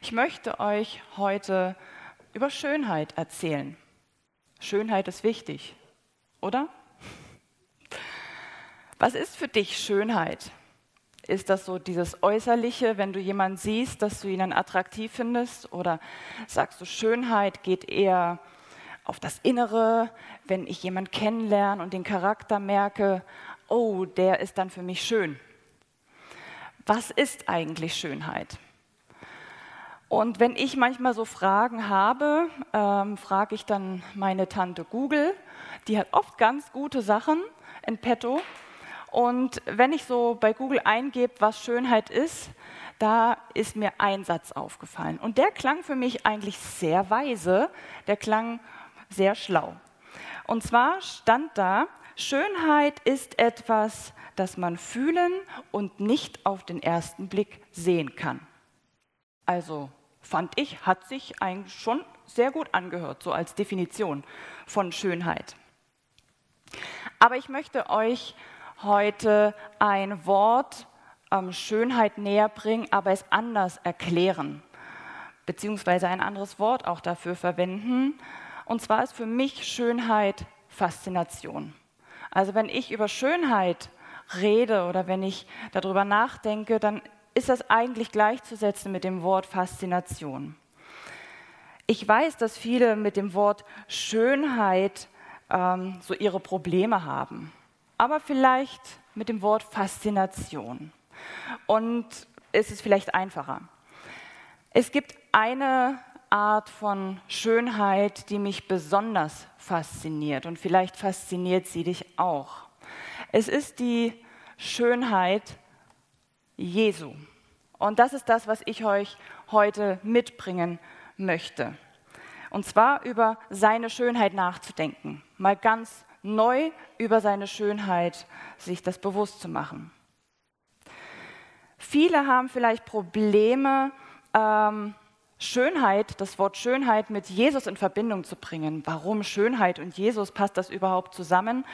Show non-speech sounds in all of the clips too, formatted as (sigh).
Ich möchte euch heute über Schönheit erzählen. Schönheit ist wichtig, oder? Was ist für dich Schönheit? Ist das so dieses Äußerliche, wenn du jemanden siehst, dass du ihn attraktiv findest? Oder sagst du, Schönheit geht eher auf das Innere, wenn ich jemanden kennenlerne und den Charakter merke, oh, der ist dann für mich schön. Was ist eigentlich Schönheit? Und wenn ich manchmal so Fragen habe, ähm, frage ich dann meine Tante Google. Die hat oft ganz gute Sachen in petto. Und wenn ich so bei Google eingebe, was Schönheit ist, da ist mir ein Satz aufgefallen. Und der klang für mich eigentlich sehr weise, der klang sehr schlau. Und zwar stand da, Schönheit ist etwas, das man fühlen und nicht auf den ersten Blick sehen kann. Also fand ich, hat sich eigentlich schon sehr gut angehört, so als Definition von Schönheit. Aber ich möchte euch heute ein Wort ähm, Schönheit näher bringen, aber es anders erklären, beziehungsweise ein anderes Wort auch dafür verwenden. Und zwar ist für mich Schönheit Faszination. Also wenn ich über Schönheit rede oder wenn ich darüber nachdenke, dann ist das eigentlich gleichzusetzen mit dem Wort Faszination. Ich weiß, dass viele mit dem Wort Schönheit ähm, so ihre Probleme haben, aber vielleicht mit dem Wort Faszination. Und es ist vielleicht einfacher. Es gibt eine Art von Schönheit, die mich besonders fasziniert und vielleicht fasziniert sie dich auch. Es ist die Schönheit Jesu. Und das ist das, was ich euch heute mitbringen möchte. Und zwar über seine Schönheit nachzudenken, mal ganz neu über seine Schönheit sich das bewusst zu machen. Viele haben vielleicht Probleme, ähm, Schönheit, das Wort Schönheit mit Jesus in Verbindung zu bringen. Warum Schönheit und Jesus, passt das überhaupt zusammen?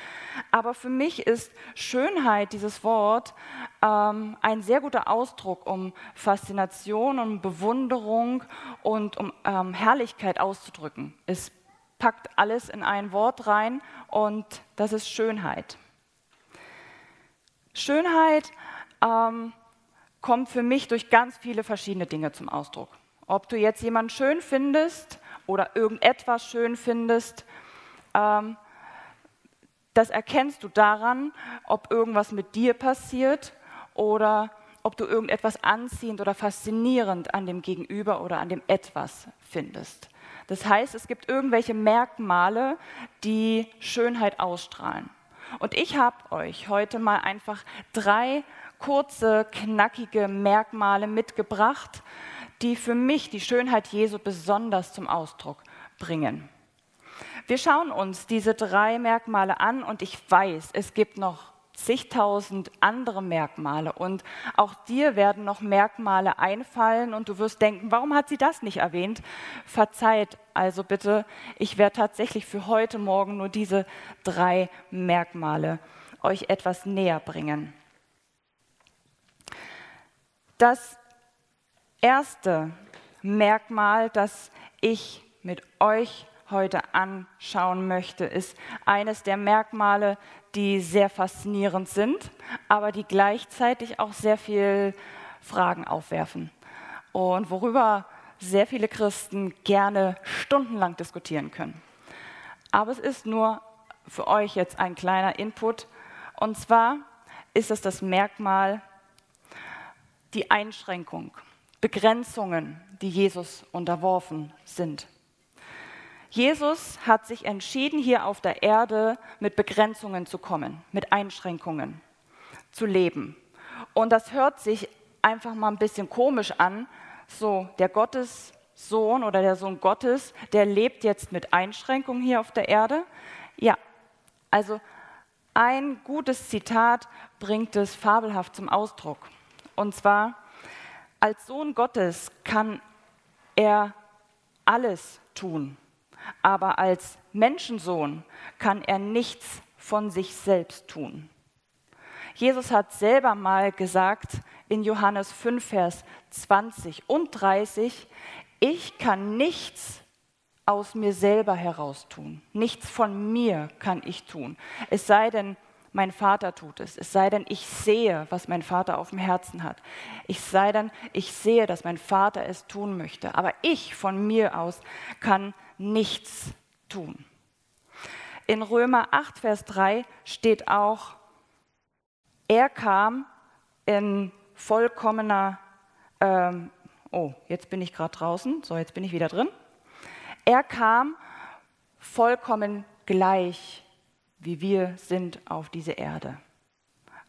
Aber für mich ist Schönheit, dieses Wort, ähm, ein sehr guter Ausdruck, um Faszination, um Bewunderung und um ähm, Herrlichkeit auszudrücken. Es packt alles in ein Wort rein und das ist Schönheit. Schönheit ähm, kommt für mich durch ganz viele verschiedene Dinge zum Ausdruck. Ob du jetzt jemanden schön findest oder irgendetwas schön findest, ähm, das erkennst du daran, ob irgendwas mit dir passiert oder ob du irgendetwas anziehend oder faszinierend an dem Gegenüber oder an dem etwas findest. Das heißt, es gibt irgendwelche Merkmale, die Schönheit ausstrahlen. Und ich habe euch heute mal einfach drei kurze, knackige Merkmale mitgebracht, die für mich die Schönheit Jesu besonders zum Ausdruck bringen. Wir schauen uns diese drei Merkmale an und ich weiß, es gibt noch zigtausend andere Merkmale und auch dir werden noch Merkmale einfallen und du wirst denken, warum hat sie das nicht erwähnt? Verzeiht also bitte, ich werde tatsächlich für heute Morgen nur diese drei Merkmale euch etwas näher bringen. Das erste Merkmal, das ich mit euch heute anschauen möchte, ist eines der Merkmale, die sehr faszinierend sind, aber die gleichzeitig auch sehr viel Fragen aufwerfen und worüber sehr viele Christen gerne stundenlang diskutieren können. Aber es ist nur für euch jetzt ein kleiner Input und zwar ist es das Merkmal die Einschränkung. Begrenzungen, die Jesus unterworfen sind. Jesus hat sich entschieden, hier auf der Erde mit Begrenzungen zu kommen, mit Einschränkungen zu leben. Und das hört sich einfach mal ein bisschen komisch an. So, der Gottessohn oder der Sohn Gottes, der lebt jetzt mit Einschränkungen hier auf der Erde. Ja, also ein gutes Zitat bringt es fabelhaft zum Ausdruck. Und zwar, als Sohn Gottes kann er alles tun, aber als Menschensohn kann er nichts von sich selbst tun. Jesus hat selber mal gesagt in Johannes 5, Vers 20 und 30, ich kann nichts aus mir selber heraus tun. Nichts von mir kann ich tun. Es sei denn, mein Vater tut es. Es sei denn, ich sehe, was mein Vater auf dem Herzen hat. Ich sei denn, ich sehe, dass mein Vater es tun möchte. Aber ich von mir aus kann nichts tun. In Römer 8, Vers 3 steht auch, er kam in vollkommener, ähm, oh, jetzt bin ich gerade draußen, so jetzt bin ich wieder drin. Er kam vollkommen gleich, wie wir sind auf diese Erde.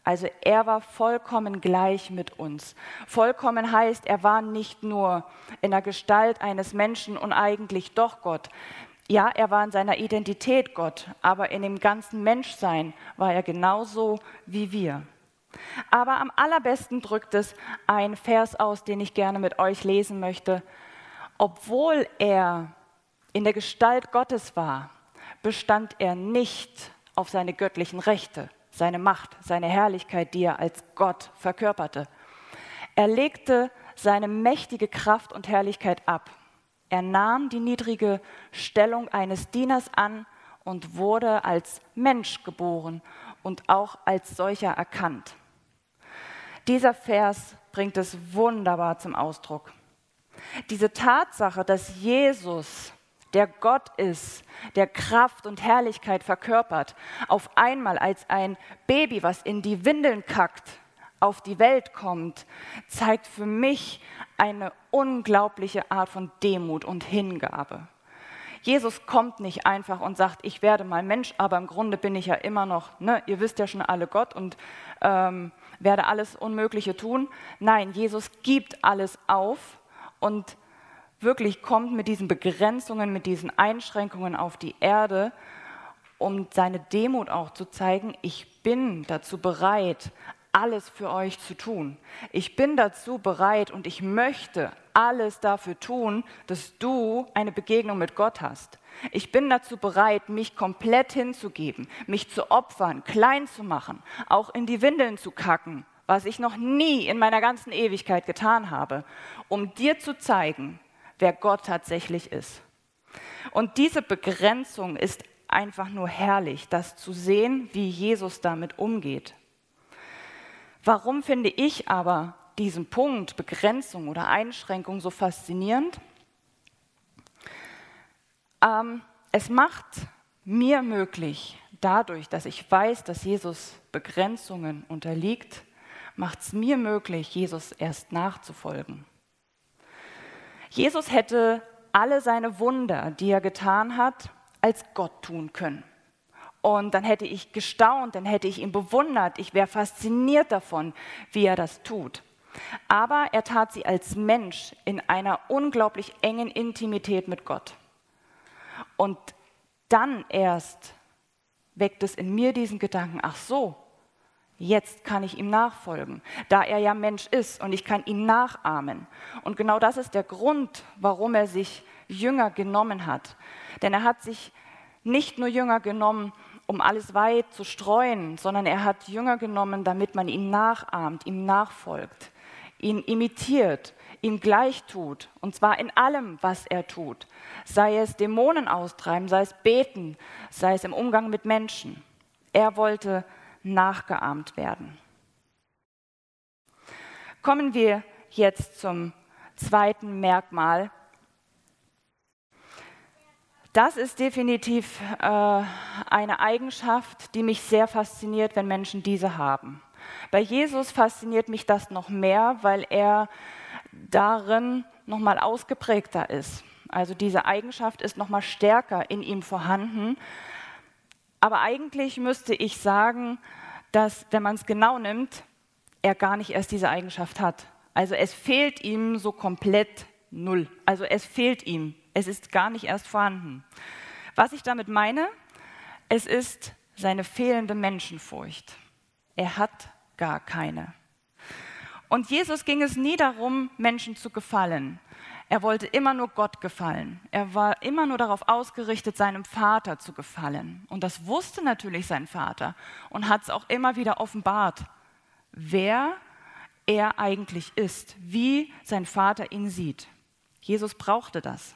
Also er war vollkommen gleich mit uns. Vollkommen heißt, er war nicht nur in der Gestalt eines Menschen und eigentlich doch Gott. Ja, er war in seiner Identität Gott, aber in dem ganzen Menschsein war er genauso wie wir. Aber am allerbesten drückt es ein Vers aus, den ich gerne mit euch lesen möchte. Obwohl er in der Gestalt Gottes war, bestand er nicht auf seine göttlichen Rechte, seine Macht, seine Herrlichkeit, die er als Gott verkörperte. Er legte seine mächtige Kraft und Herrlichkeit ab. Er nahm die niedrige Stellung eines Dieners an und wurde als Mensch geboren und auch als solcher erkannt. Dieser Vers bringt es wunderbar zum Ausdruck. Diese Tatsache, dass Jesus der Gott ist, der Kraft und Herrlichkeit verkörpert, auf einmal als ein Baby, was in die Windeln kackt, auf die Welt kommt, zeigt für mich eine unglaubliche Art von Demut und Hingabe. Jesus kommt nicht einfach und sagt, ich werde mal Mensch, aber im Grunde bin ich ja immer noch, ne, ihr wisst ja schon alle Gott und ähm, werde alles Unmögliche tun. Nein, Jesus gibt alles auf und wirklich kommt mit diesen Begrenzungen, mit diesen Einschränkungen auf die Erde, um seine Demut auch zu zeigen, ich bin dazu bereit, alles für euch zu tun. Ich bin dazu bereit und ich möchte alles dafür tun, dass du eine Begegnung mit Gott hast. Ich bin dazu bereit, mich komplett hinzugeben, mich zu opfern, klein zu machen, auch in die Windeln zu kacken, was ich noch nie in meiner ganzen Ewigkeit getan habe, um dir zu zeigen, wer Gott tatsächlich ist. Und diese Begrenzung ist einfach nur herrlich, das zu sehen, wie Jesus damit umgeht. Warum finde ich aber diesen Punkt Begrenzung oder Einschränkung so faszinierend? Ähm, es macht mir möglich, dadurch, dass ich weiß, dass Jesus Begrenzungen unterliegt, macht es mir möglich, Jesus erst nachzufolgen. Jesus hätte alle seine Wunder, die er getan hat, als Gott tun können. Und dann hätte ich gestaunt, dann hätte ich ihn bewundert, ich wäre fasziniert davon, wie er das tut. Aber er tat sie als Mensch in einer unglaublich engen Intimität mit Gott. Und dann erst weckt es in mir diesen Gedanken, ach so, Jetzt kann ich ihm nachfolgen, da er ja Mensch ist und ich kann ihn nachahmen. Und genau das ist der Grund, warum er sich Jünger genommen hat. Denn er hat sich nicht nur Jünger genommen, um alles weit zu streuen, sondern er hat Jünger genommen, damit man ihn nachahmt, ihm nachfolgt, ihn imitiert, ihm gleich tut, und zwar in allem, was er tut. Sei es Dämonen austreiben, sei es beten, sei es im Umgang mit Menschen. Er wollte nachgeahmt werden. Kommen wir jetzt zum zweiten Merkmal. Das ist definitiv äh, eine Eigenschaft, die mich sehr fasziniert, wenn Menschen diese haben. Bei Jesus fasziniert mich das noch mehr, weil er darin noch mal ausgeprägter ist. Also diese Eigenschaft ist noch mal stärker in ihm vorhanden, aber eigentlich müsste ich sagen, dass, wenn man es genau nimmt, er gar nicht erst diese Eigenschaft hat. Also es fehlt ihm so komplett null. Also es fehlt ihm. Es ist gar nicht erst vorhanden. Was ich damit meine, es ist seine fehlende Menschenfurcht. Er hat gar keine. Und Jesus ging es nie darum, Menschen zu gefallen. Er wollte immer nur Gott gefallen. Er war immer nur darauf ausgerichtet, seinem Vater zu gefallen. Und das wusste natürlich sein Vater und hat es auch immer wieder offenbart, wer er eigentlich ist, wie sein Vater ihn sieht. Jesus brauchte das.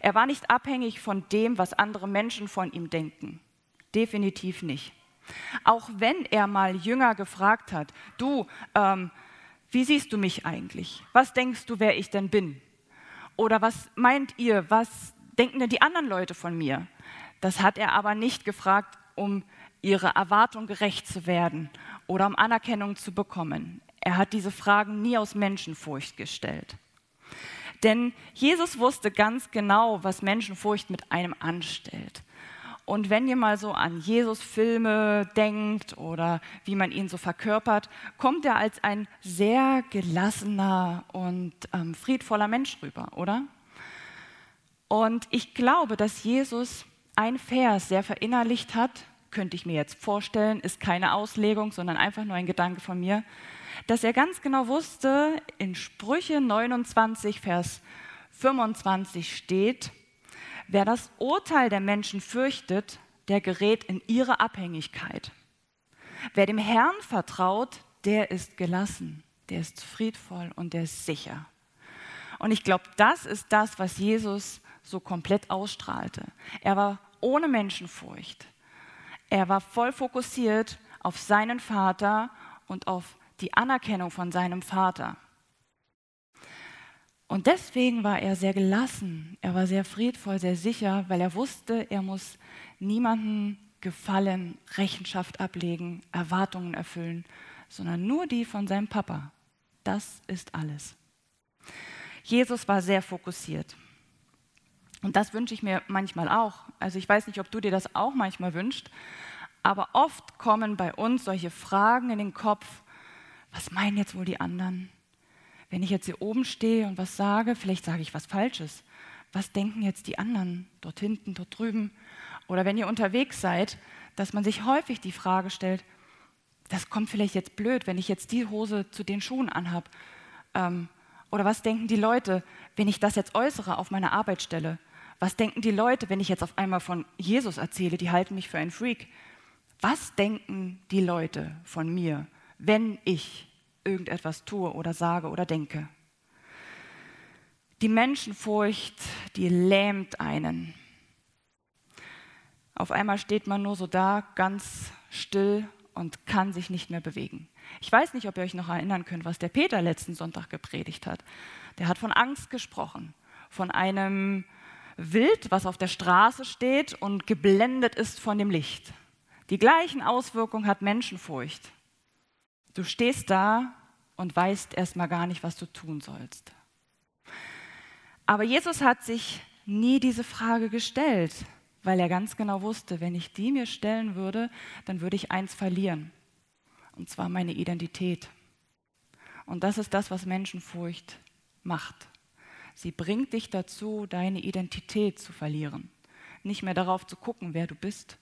Er war nicht abhängig von dem, was andere Menschen von ihm denken. Definitiv nicht. Auch wenn er mal Jünger gefragt hat, du, ähm, wie siehst du mich eigentlich? Was denkst du, wer ich denn bin? Oder was meint ihr, was denken denn die anderen Leute von mir? Das hat er aber nicht gefragt, um ihre Erwartung gerecht zu werden oder um Anerkennung zu bekommen. Er hat diese Fragen nie aus Menschenfurcht gestellt. Denn Jesus wusste ganz genau, was Menschenfurcht mit einem anstellt. Und wenn ihr mal so an Jesus-Filme denkt oder wie man ihn so verkörpert, kommt er als ein sehr gelassener und ähm, friedvoller Mensch rüber, oder? Und ich glaube, dass Jesus ein Vers sehr verinnerlicht hat, könnte ich mir jetzt vorstellen, ist keine Auslegung, sondern einfach nur ein Gedanke von mir, dass er ganz genau wusste, in Sprüche 29, Vers 25 steht, wer das Urteil der Menschen fürchtet, der gerät in ihre Abhängigkeit. Wer dem Herrn vertraut, der ist gelassen, der ist friedvoll und der ist sicher. Und ich glaube, das ist das, was Jesus so komplett ausstrahlte. Er war ohne Menschenfurcht. Er war voll fokussiert auf seinen Vater und auf die Anerkennung von seinem Vater. Und deswegen war er sehr gelassen, er war sehr friedvoll, sehr sicher, weil er wusste, er muss niemandem gefallen, Rechenschaft ablegen, Erwartungen erfüllen, sondern nur die von seinem Papa. Das ist alles. Jesus war sehr fokussiert. Und das wünsche ich mir manchmal auch. Also ich weiß nicht, ob du dir das auch manchmal wünschst, aber oft kommen bei uns solche Fragen in den Kopf, was meinen jetzt wohl die anderen? Wenn ich jetzt hier oben stehe und was sage, vielleicht sage ich was Falsches. Was denken jetzt die anderen dort hinten, dort drüben? Oder wenn ihr unterwegs seid, dass man sich häufig die Frage stellt, das kommt vielleicht jetzt blöd, wenn ich jetzt die Hose zu den Schuhen anhab. Ähm, oder was denken die Leute, wenn ich das jetzt äußere auf meiner Arbeitsstelle? Was denken die Leute, wenn ich jetzt auf einmal von Jesus erzähle? Die halten mich für einen Freak. Was denken die Leute von mir, wenn ich irgendetwas tue oder sage oder denke. Die Menschenfurcht, die lähmt einen. Auf einmal steht man nur so da, ganz still und kann sich nicht mehr bewegen. Ich weiß nicht, ob ihr euch noch erinnern könnt, was der Peter letzten Sonntag gepredigt hat. Der hat von Angst gesprochen, von einem Wild, was auf der Straße steht und geblendet ist von dem Licht. Die gleichen Auswirkungen hat Menschenfurcht. Du stehst da und weißt erstmal gar nicht, was du tun sollst. Aber Jesus hat sich nie diese Frage gestellt, weil er ganz genau wusste, wenn ich die mir stellen würde, dann würde ich eins verlieren, und zwar meine Identität. Und das ist das, was Menschenfurcht macht. Sie bringt dich dazu, deine Identität zu verlieren, nicht mehr darauf zu gucken, wer du bist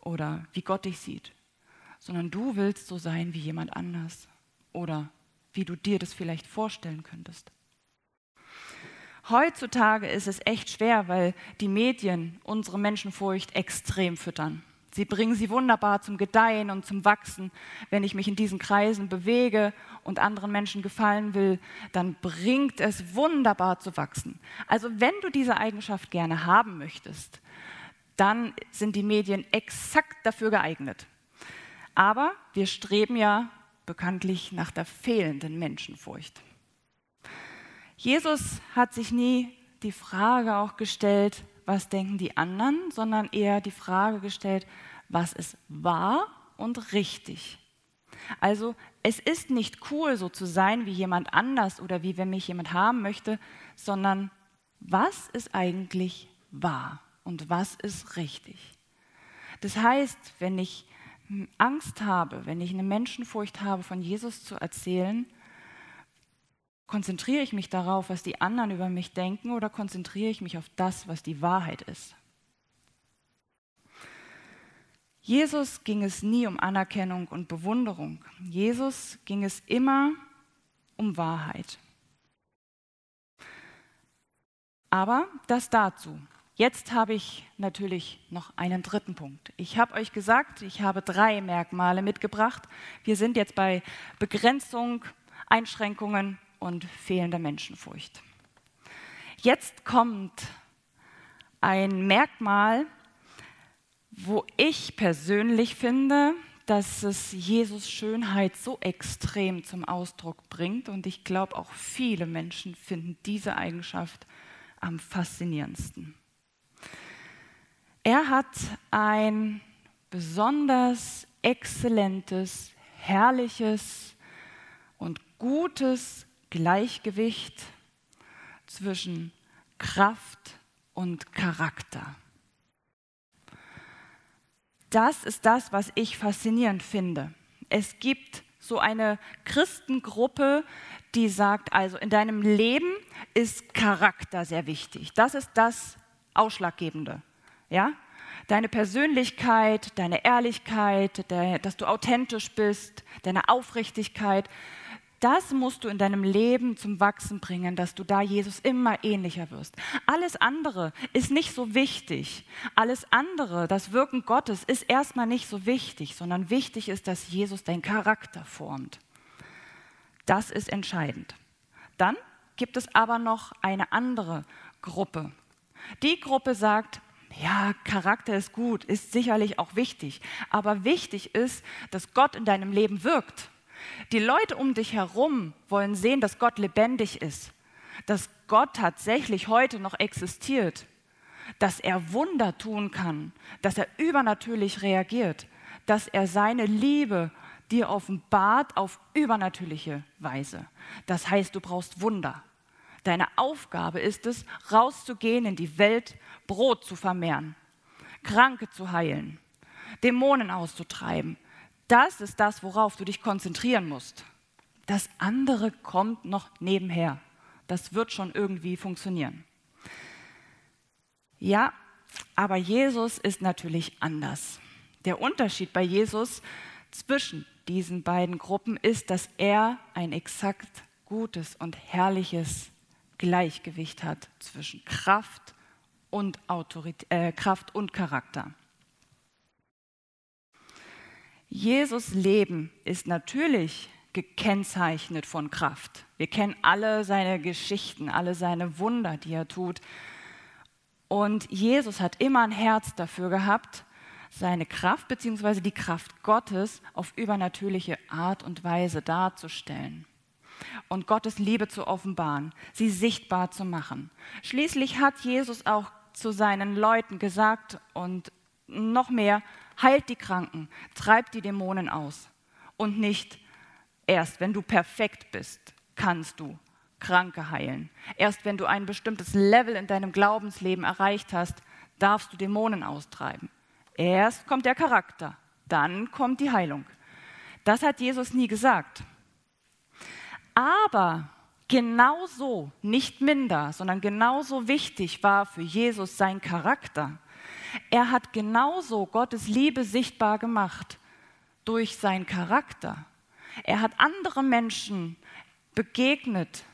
oder wie Gott dich sieht, sondern du willst so sein wie jemand anders oder wie du dir das vielleicht vorstellen könntest. Heutzutage ist es echt schwer, weil die Medien unsere Menschenfurcht extrem füttern. Sie bringen sie wunderbar zum Gedeihen und zum Wachsen. Wenn ich mich in diesen Kreisen bewege und anderen Menschen gefallen will, dann bringt es wunderbar zu wachsen. Also wenn du diese Eigenschaft gerne haben möchtest, dann sind die Medien exakt dafür geeignet. Aber wir streben ja bekanntlich nach der fehlenden Menschenfurcht. Jesus hat sich nie die Frage auch gestellt, was denken die anderen, sondern eher die Frage gestellt, was ist wahr und richtig. Also es ist nicht cool, so zu sein wie jemand anders oder wie wenn mich jemand haben möchte, sondern was ist eigentlich wahr und was ist richtig. Das heißt, wenn ich Angst habe, wenn ich eine Menschenfurcht habe, von Jesus zu erzählen, konzentriere ich mich darauf, was die anderen über mich denken oder konzentriere ich mich auf das, was die Wahrheit ist? Jesus ging es nie um Anerkennung und Bewunderung. Jesus ging es immer um Wahrheit. Aber das dazu. Jetzt habe ich natürlich noch einen dritten Punkt. Ich habe euch gesagt, ich habe drei Merkmale mitgebracht. Wir sind jetzt bei Begrenzung, Einschränkungen und fehlender Menschenfurcht. Jetzt kommt ein Merkmal, wo ich persönlich finde, dass es Jesus Schönheit so extrem zum Ausdruck bringt. Und ich glaube, auch viele Menschen finden diese Eigenschaft am faszinierendsten. Er hat ein besonders exzellentes, herrliches und gutes Gleichgewicht zwischen Kraft und Charakter. Das ist das, was ich faszinierend finde. Es gibt so eine Christengruppe, die sagt, also in deinem Leben ist Charakter sehr wichtig. Das ist das Ausschlaggebende. Ja? Deine Persönlichkeit, deine Ehrlichkeit, dass du authentisch bist, deine Aufrichtigkeit, das musst du in deinem Leben zum Wachsen bringen, dass du da Jesus immer ähnlicher wirst. Alles andere ist nicht so wichtig. Alles andere, das Wirken Gottes, ist erstmal nicht so wichtig, sondern wichtig ist, dass Jesus deinen Charakter formt. Das ist entscheidend. Dann gibt es aber noch eine andere Gruppe. Die Gruppe sagt, ja, Charakter ist gut, ist sicherlich auch wichtig, aber wichtig ist, dass Gott in deinem Leben wirkt. Die Leute um dich herum wollen sehen, dass Gott lebendig ist, dass Gott tatsächlich heute noch existiert, dass er Wunder tun kann, dass er übernatürlich reagiert, dass er seine Liebe dir offenbart auf übernatürliche Weise. Das heißt, du brauchst Wunder. Deine Aufgabe ist es, rauszugehen in die Welt, Brot zu vermehren, Kranke zu heilen, Dämonen auszutreiben, das ist das, worauf du dich konzentrieren musst. Das andere kommt noch nebenher. Das wird schon irgendwie funktionieren. Ja, aber Jesus ist natürlich anders. Der Unterschied bei Jesus zwischen diesen beiden Gruppen ist, dass er ein exakt gutes und herrliches Gleichgewicht hat zwischen Kraft und, Autorität, äh, Kraft und Charakter. Jesus Leben ist natürlich gekennzeichnet von Kraft. Wir kennen alle seine Geschichten, alle seine Wunder, die er tut. Und Jesus hat immer ein Herz dafür gehabt, seine Kraft bzw. die Kraft Gottes auf übernatürliche Art und Weise darzustellen und Gottes Liebe zu offenbaren, sie sichtbar zu machen. Schließlich hat Jesus auch zu seinen Leuten gesagt und noch mehr, heilt die Kranken, treibt die Dämonen aus. Und nicht erst, wenn du perfekt bist, kannst du Kranke heilen. Erst wenn du ein bestimmtes Level in deinem Glaubensleben erreicht hast, darfst du Dämonen austreiben. Erst kommt der Charakter, dann kommt die Heilung. Das hat Jesus nie gesagt. Aber genauso, nicht minder, sondern genauso wichtig war für Jesus sein Charakter. Er hat genauso Gottes Liebe sichtbar gemacht durch seinen Charakter. Er hat andere Menschen begegnet,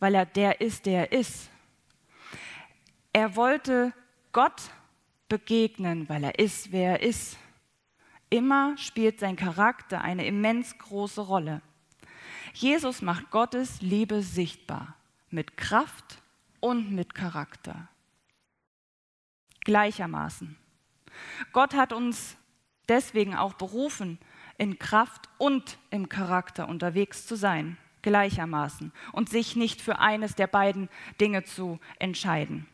weil er der ist, der er ist. Er wollte Gott begegnen, weil er ist, wer er ist. Immer spielt sein Charakter eine immens große Rolle. Jesus macht Gottes Liebe sichtbar mit Kraft und mit Charakter gleichermaßen. Gott hat uns deswegen auch berufen, in Kraft und im Charakter unterwegs zu sein, gleichermaßen, und sich nicht für eines der beiden Dinge zu entscheiden.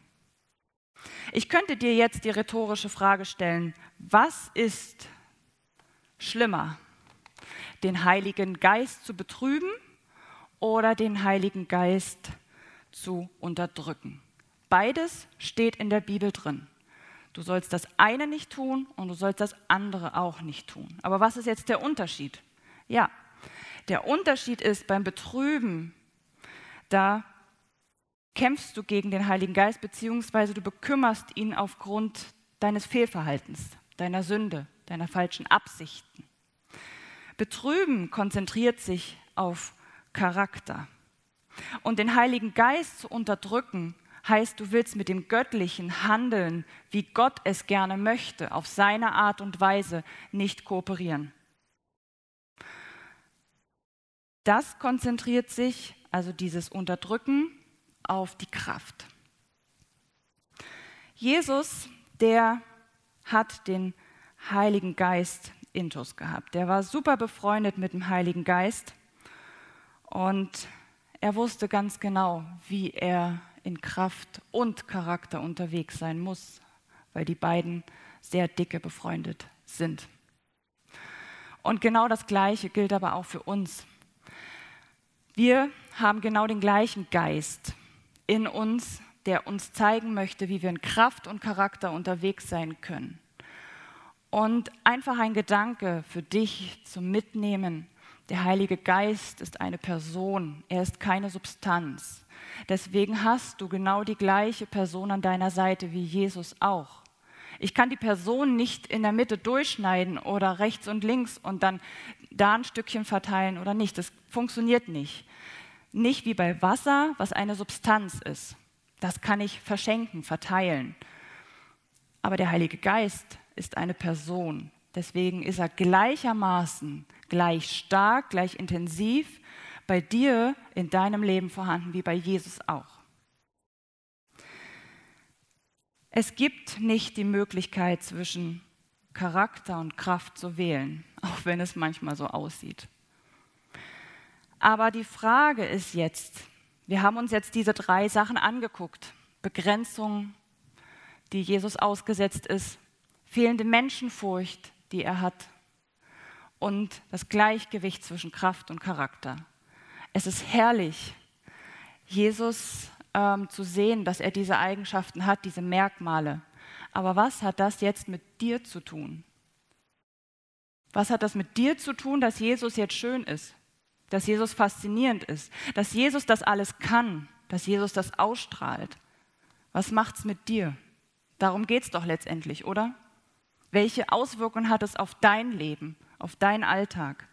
Ich könnte dir jetzt die rhetorische Frage stellen, was ist schlimmer, den Heiligen Geist zu betrüben oder den Heiligen Geist zu unterdrücken? Beides steht in der Bibel drin. Du sollst das eine nicht tun und du sollst das andere auch nicht tun. Aber was ist jetzt der Unterschied? Ja, der Unterschied ist beim Betrüben, da kämpfst du gegen den Heiligen Geist, beziehungsweise du bekümmerst ihn aufgrund deines Fehlverhaltens, deiner Sünde, deiner falschen Absichten. Betrüben konzentriert sich auf Charakter. Und den Heiligen Geist zu unterdrücken, heißt, du willst mit dem Göttlichen handeln, wie Gott es gerne möchte, auf seine Art und Weise nicht kooperieren. das konzentriert sich, also dieses Unterdrücken, auf die Kraft. Jesus, der hat den Heiligen Geist intus gehabt. Der war super befreundet mit dem Heiligen Geist und er wusste ganz genau, wie er in Kraft und Charakter unterwegs sein muss, weil die beiden sehr dicke befreundet sind. Und genau das Gleiche gilt aber auch für uns. Wir haben genau den gleichen Geist in uns, der uns zeigen möchte, wie wir in Kraft und Charakter unterwegs sein können. Und einfach ein Gedanke für dich zum Mitnehmen. Der Heilige Geist ist eine Person, er ist keine Substanz. Deswegen hast du genau die gleiche Person an deiner Seite wie Jesus auch. Ich kann die Person nicht in der Mitte durchschneiden oder rechts und links und dann da ein Stückchen verteilen oder nicht. Das funktioniert nicht. Nicht wie bei Wasser, was eine Substanz ist. Das kann ich verschenken, verteilen. Aber der Heilige Geist ist eine Person. Deswegen ist er gleichermaßen gleich stark, gleich intensiv bei dir in deinem Leben vorhanden wie bei Jesus auch. Es gibt nicht die Möglichkeit zwischen Charakter und Kraft zu wählen, (laughs) auch wenn es manchmal so aussieht. Aber die Frage ist jetzt, wir haben uns jetzt diese drei Sachen angeguckt. Begrenzung, die Jesus ausgesetzt ist, fehlende Menschenfurcht, die er hat und das Gleichgewicht zwischen Kraft und Charakter. Es ist herrlich, Jesus ähm, zu sehen, dass er diese Eigenschaften hat, diese Merkmale. Aber was hat das jetzt mit dir zu tun? Was hat das mit dir zu tun, dass Jesus jetzt schön ist, dass Jesus faszinierend ist, dass Jesus das alles kann, dass Jesus das ausstrahlt? Was macht's mit dir? Darum geht's doch letztendlich, oder? Welche Auswirkungen hat es auf dein Leben, auf deinen Alltag?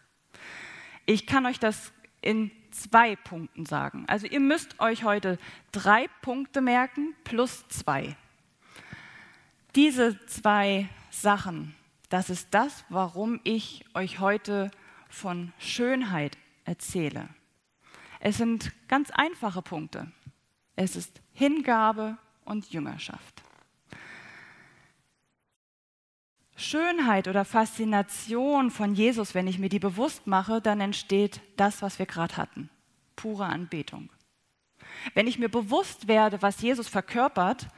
Ich kann euch das in zwei Punkten sagen. Also ihr müsst euch heute drei Punkte merken plus zwei. Diese zwei Sachen, das ist das, warum ich euch heute von Schönheit erzähle. Es sind ganz einfache Punkte. Es ist Hingabe und Jüngerschaft. Schönheit oder Faszination von Jesus, wenn ich mir die bewusst mache, dann entsteht das, was wir gerade hatten, pure Anbetung. Wenn ich mir bewusst werde, was Jesus verkörpert,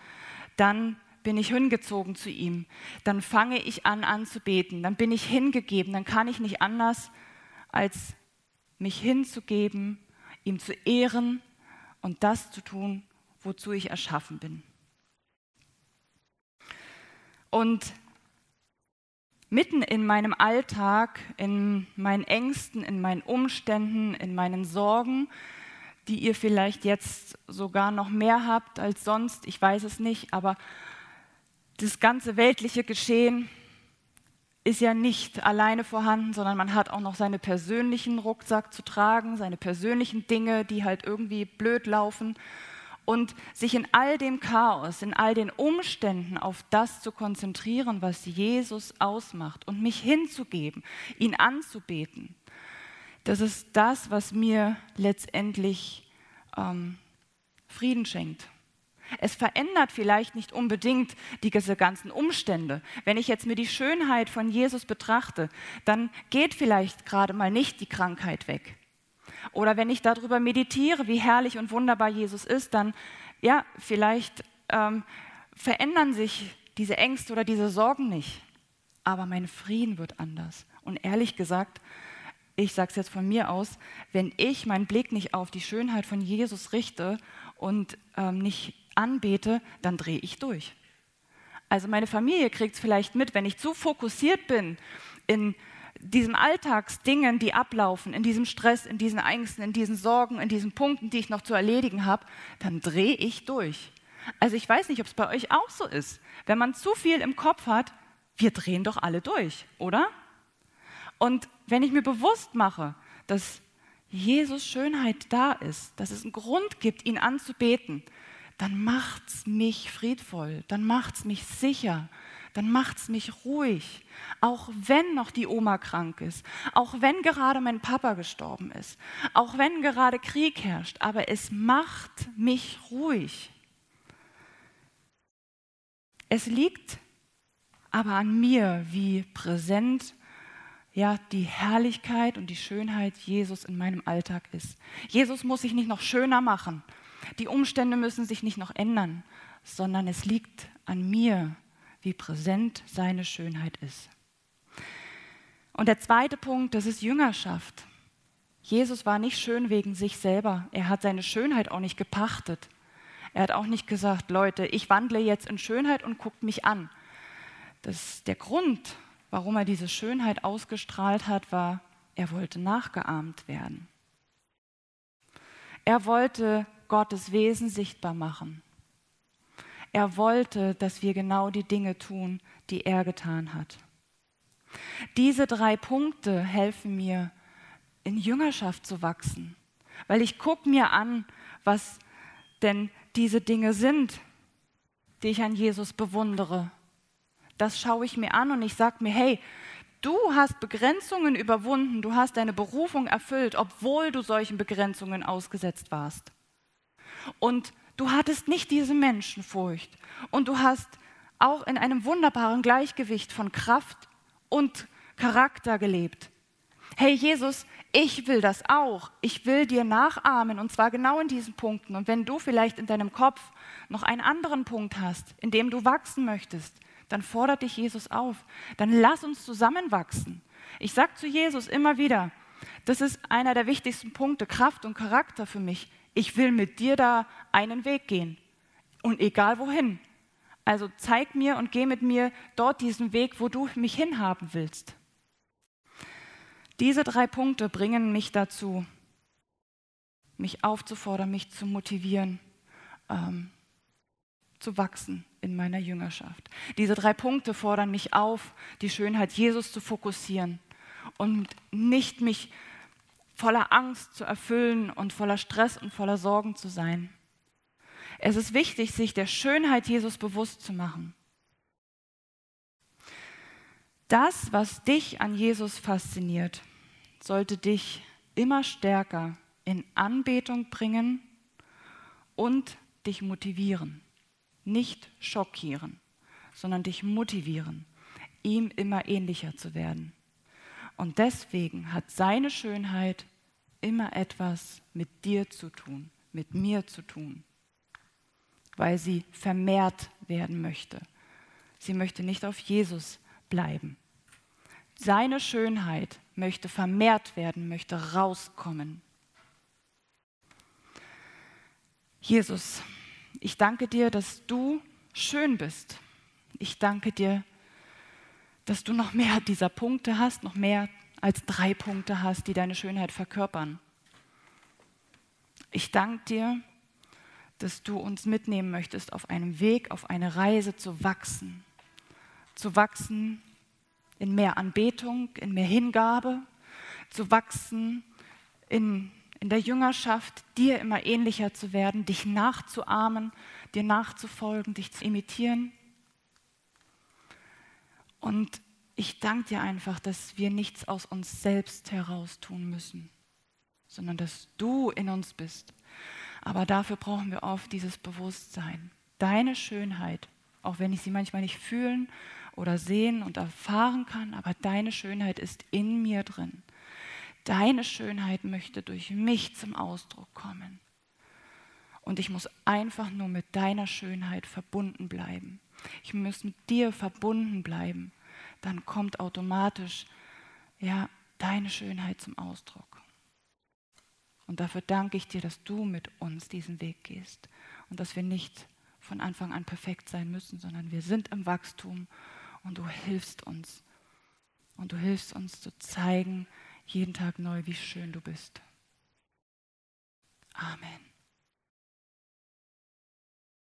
dann bin ich hingezogen zu ihm. Dann fange ich an anzubeten, dann bin ich hingegeben, dann kann ich nicht anders, als mich hinzugeben, ihm zu ehren und das zu tun, wozu ich erschaffen bin. Und mitten in meinem Alltag, in meinen Ängsten, in meinen Umständen, in meinen Sorgen, die ihr vielleicht jetzt sogar noch mehr habt als sonst, ich weiß es nicht, aber das ganze weltliche Geschehen ist ja nicht alleine vorhanden, sondern man hat auch noch seine persönlichen Rucksack zu tragen, seine persönlichen Dinge, die halt irgendwie blöd laufen und sich in all dem Chaos, in all den Umständen auf das zu konzentrieren, was Jesus ausmacht und mich hinzugeben, ihn anzubeten. Das ist das, was mir letztendlich ähm, Frieden schenkt. Es verändert vielleicht nicht unbedingt diese ganzen Umstände. Wenn ich jetzt mir die Schönheit von Jesus betrachte, dann geht vielleicht gerade mal nicht die Krankheit weg. Oder wenn ich darüber meditiere, wie herrlich und wunderbar Jesus ist, dann, ja, vielleicht ähm, verändern sich diese Ängste oder diese Sorgen nicht. Aber mein Frieden wird anders. Und ehrlich gesagt, ich sage es jetzt von mir aus, wenn ich meinen Blick nicht auf die Schönheit von Jesus richte und ähm, nicht anbete, dann drehe ich durch. Also meine Familie kriegt es vielleicht mit, wenn ich zu fokussiert bin in diesen Alltagsdingen, die ablaufen, in diesem Stress, in diesen Ängsten, in diesen Sorgen, in diesen Punkten, die ich noch zu erledigen habe, dann drehe ich durch. Also ich weiß nicht, ob es bei euch auch so ist. Wenn man zu viel im Kopf hat, wir drehen doch alle durch, oder? Und wenn ich mir bewusst mache, dass Jesus Schönheit da ist, dass es einen Grund gibt, ihn anzubeten, dann macht es mich friedvoll, dann macht es mich sicher, dann macht es mich ruhig. Auch wenn noch die Oma krank ist, auch wenn gerade mein Papa gestorben ist, auch wenn gerade Krieg herrscht, aber es macht mich ruhig. Es liegt aber an mir, wie präsent ja die Herrlichkeit und die Schönheit Jesus in meinem Alltag ist. Jesus muss sich nicht noch schöner machen. Die Umstände müssen sich nicht noch ändern, sondern es liegt an mir, wie präsent seine Schönheit ist. Und der zweite Punkt, das ist Jüngerschaft. Jesus war nicht schön wegen sich selber. Er hat seine Schönheit auch nicht gepachtet. Er hat auch nicht gesagt, Leute, ich wandle jetzt in Schönheit und guckt mich an. Das, der Grund, warum er diese Schönheit ausgestrahlt hat, war, er wollte nachgeahmt werden. Er wollte Gottes Wesen sichtbar machen. Er wollte, dass wir genau die Dinge tun, die er getan hat. Diese drei Punkte helfen mir, in Jüngerschaft zu wachsen, weil ich gucke mir an, was denn diese Dinge sind, die ich an Jesus bewundere. Das schaue ich mir an und ich sage mir, hey, du hast Begrenzungen überwunden, du hast deine Berufung erfüllt, obwohl du solchen Begrenzungen ausgesetzt warst. Und du hattest nicht diese Menschenfurcht und du hast auch in einem wunderbaren Gleichgewicht von Kraft und Charakter gelebt. Hey Jesus, ich will das auch. Ich will dir nachahmen und zwar genau in diesen Punkten. Und wenn du vielleicht in deinem Kopf noch einen anderen Punkt hast, in dem du wachsen möchtest, dann fordert dich Jesus auf. Dann lass uns zusammenwachsen. Ich sage zu Jesus immer wieder, das ist einer der wichtigsten Punkte, Kraft und Charakter für mich ich will mit dir da einen Weg gehen. Und egal wohin. Also zeig mir und geh mit mir dort diesen Weg, wo du mich hinhaben willst. Diese drei Punkte bringen mich dazu, mich aufzufordern, mich zu motivieren, ähm, zu wachsen in meiner Jüngerschaft. Diese drei Punkte fordern mich auf, die Schönheit Jesus zu fokussieren und nicht mich voller Angst zu erfüllen und voller Stress und voller Sorgen zu sein. Es ist wichtig, sich der Schönheit Jesus bewusst zu machen. Das, was dich an Jesus fasziniert, sollte dich immer stärker in Anbetung bringen und dich motivieren. Nicht schockieren, sondern dich motivieren, ihm immer ähnlicher zu werden. Und deswegen hat seine Schönheit immer etwas mit dir zu tun, mit mir zu tun, weil sie vermehrt werden möchte. Sie möchte nicht auf Jesus bleiben. Seine Schönheit möchte vermehrt werden, möchte rauskommen. Jesus, ich danke dir, dass du schön bist. Ich danke dir, dass du noch mehr dieser Punkte hast, noch mehr als drei Punkte hast, die deine Schönheit verkörpern. Ich danke dir, dass du uns mitnehmen möchtest auf einem Weg, auf eine Reise zu wachsen. Zu wachsen in mehr Anbetung, in mehr Hingabe, zu wachsen in, in der Jüngerschaft, dir immer ähnlicher zu werden, dich nachzuahmen, dir nachzufolgen, dich zu imitieren. Und ich danke dir einfach, dass wir nichts aus uns selbst heraus tun müssen, sondern dass du in uns bist. Aber dafür brauchen wir oft dieses Bewusstsein. Deine Schönheit, auch wenn ich sie manchmal nicht fühlen oder sehen und erfahren kann, aber deine Schönheit ist in mir drin. Deine Schönheit möchte durch mich zum Ausdruck kommen. Und ich muss einfach nur mit deiner Schönheit verbunden bleiben. Ich muss mit dir verbunden bleiben. Dann kommt automatisch ja, deine Schönheit zum Ausdruck. Und dafür danke ich dir, dass du mit uns diesen Weg gehst und dass wir nicht von Anfang an perfekt sein müssen, sondern wir sind im Wachstum und du hilfst uns. Und du hilfst uns zu zeigen, jeden Tag neu, wie schön du bist. Amen.